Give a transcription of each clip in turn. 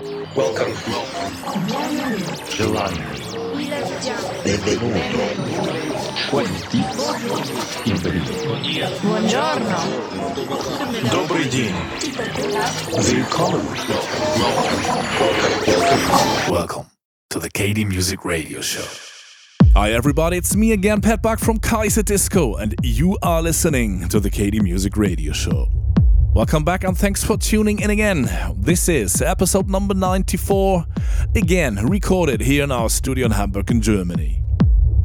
Welcome. Giovanni. Benvenuto. Quanti. Buongiorno. Добрый день. Welcome. Welcome. Welcome to the KD Music Radio Show. Hi everybody, it's me again, Pat Buck from Kaiserdisco, and you are listening to the KD Music Radio Show. Welcome back, and thanks for tuning in again. This is episode number 94, again recorded here in our studio in Hamburg, in Germany.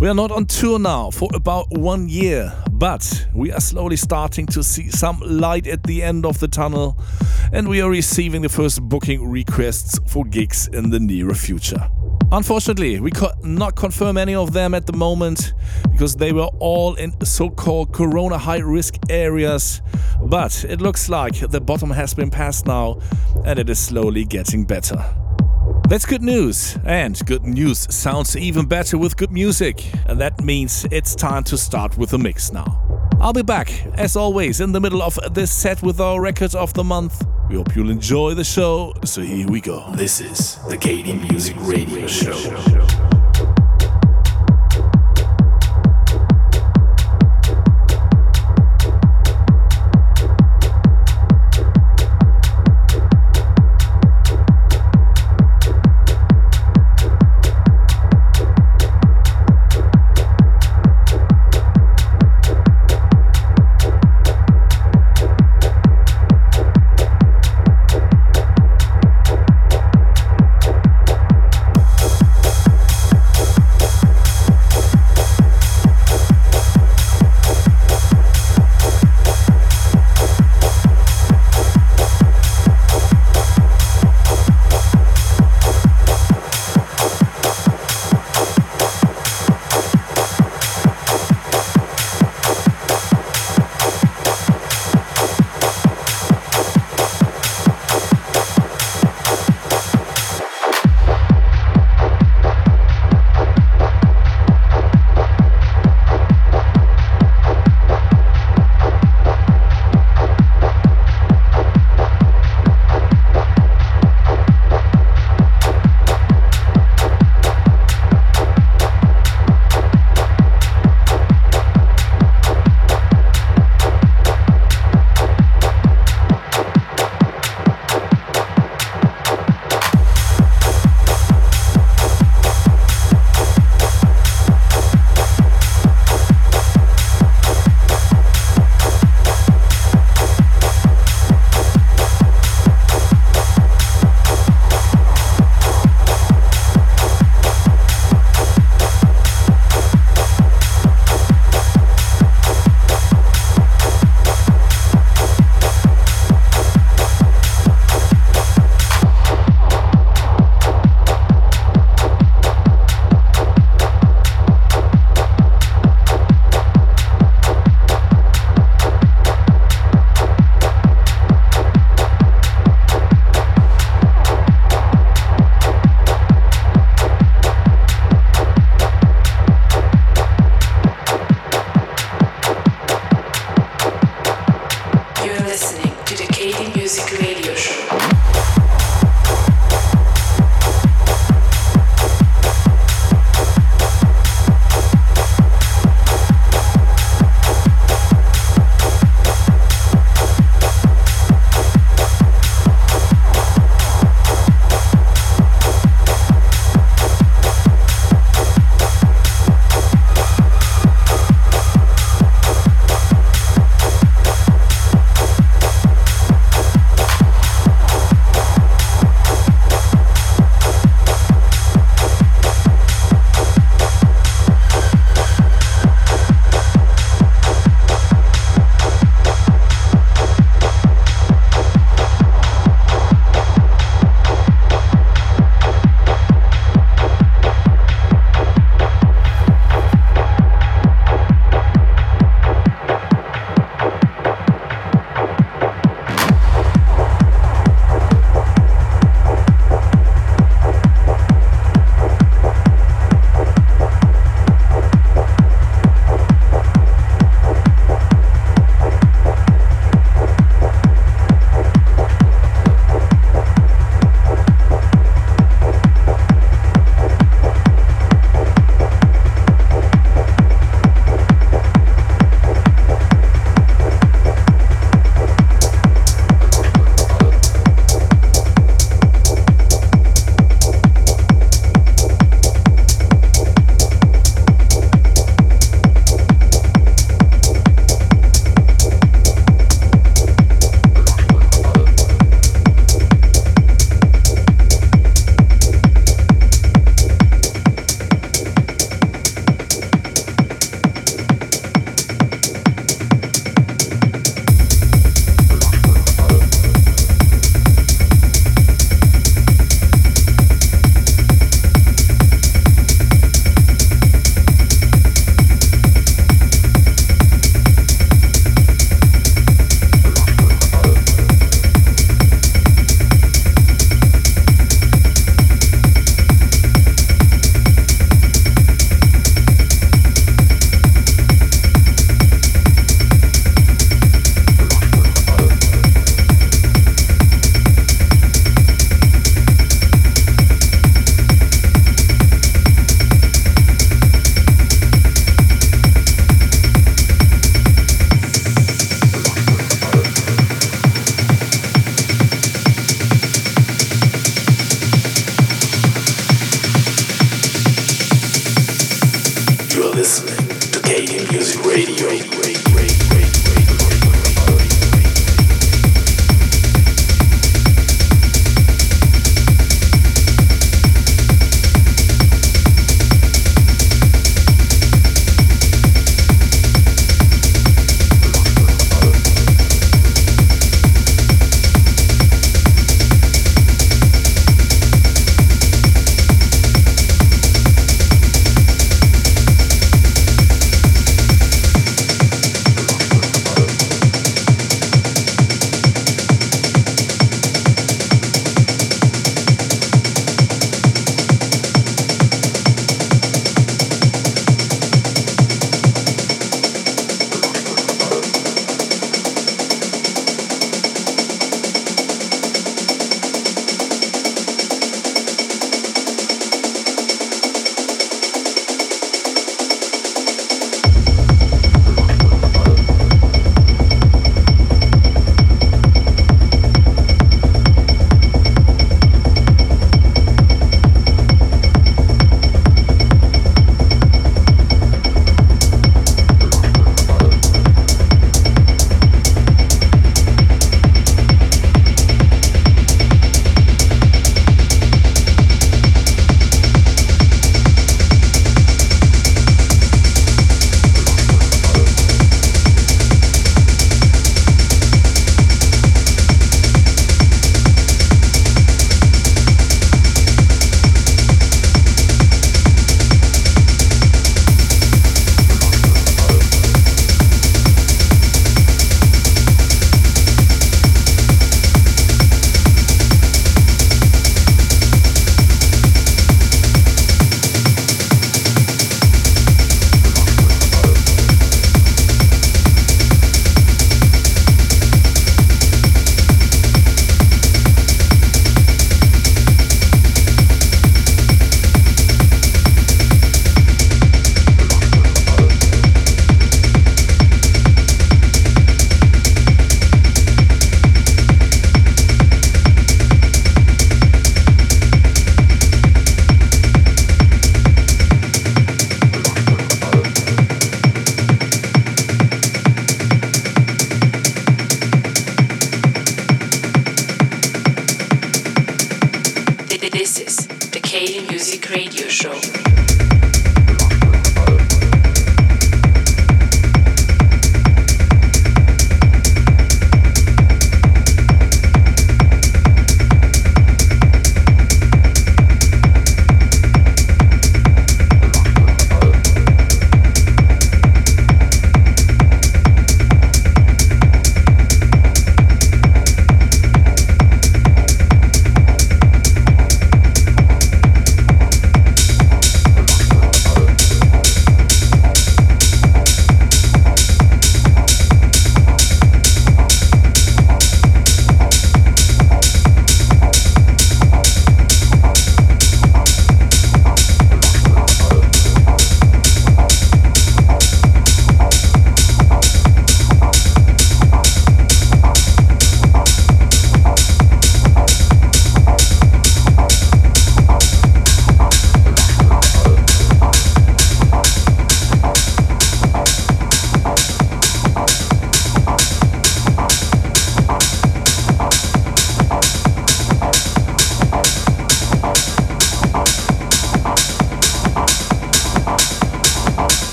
We are not on tour now for about one year, but we are slowly starting to see some light at the end of the tunnel, and we are receiving the first booking requests for gigs in the nearer future. Unfortunately, we could not confirm any of them at the moment because they were all in so called corona high risk areas. But it looks like the bottom has been passed now and it is slowly getting better. That's good news, and good news sounds even better with good music, and that means it's time to start with the mix now. I'll be back, as always, in the middle of this set with our record of the month. We hope you'll enjoy the show, so here we go. This is the KD Music Radio Show.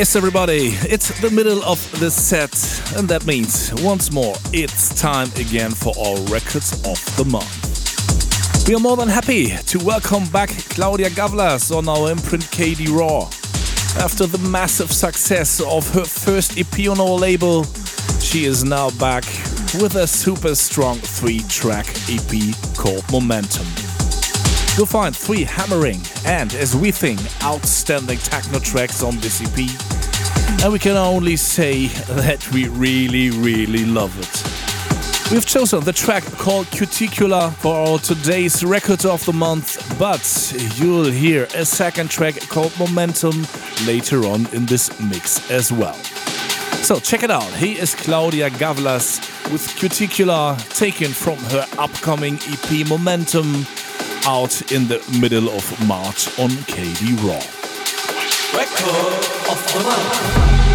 Yes, everybody, it's the middle of the set, and that means once more it's time again for our Records of the Month. We are more than happy to welcome back Klaudia Gawlas on our imprint KD Raw. After the massive success of her first EP on our label, she is now back with a super strong three track EP called Momentum. You'll find three hammering and, as we think, outstanding techno tracks on this EP. And we can only say that we really, really love it. We've chosen the track called Cuticula for our today's record of the month, but you'll hear a second track called Momentum later on in this mix as well. So check it out. He is Klaudia Gawlas with Cuticula, taken from her upcoming EP Momentum, out in the middle of March on KD Raw. Record of the month.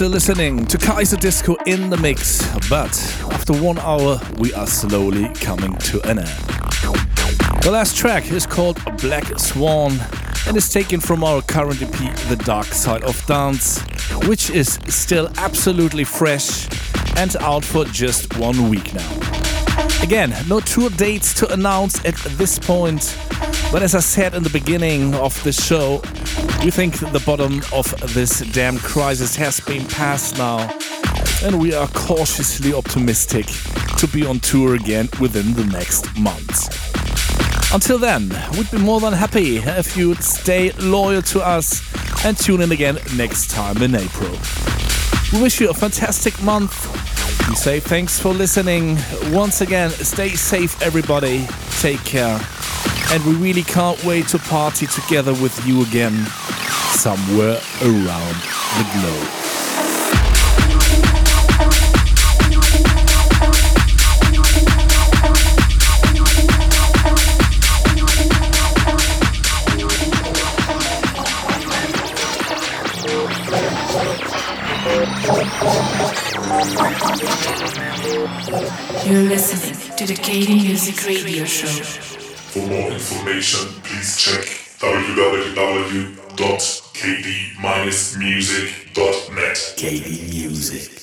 Still listening to Kaiserdisco in the mix, but after one hour, we are slowly coming to an end. The last track is called Black Swan and is taken from our current EP, The Dark Side of Dance, which is still absolutely fresh and out for just one week now. Again, no tour dates to announce at this point, but as I said in the beginning of the show, we think the bottom of this damn crisis has been passed now, and we are cautiously optimistic to be on tour again within the next months. Until then, we'd be more than happy if you'd stay loyal to us and tune in again next time in April. We wish you a fantastic month. We say thanks for listening. Once again, stay safe, everybody. Take care. And we really can't wait to party together with you again somewhere around the globe. You're listening to the KD Music Radio Show. For more information, please check www.kd-music.net. KD Music.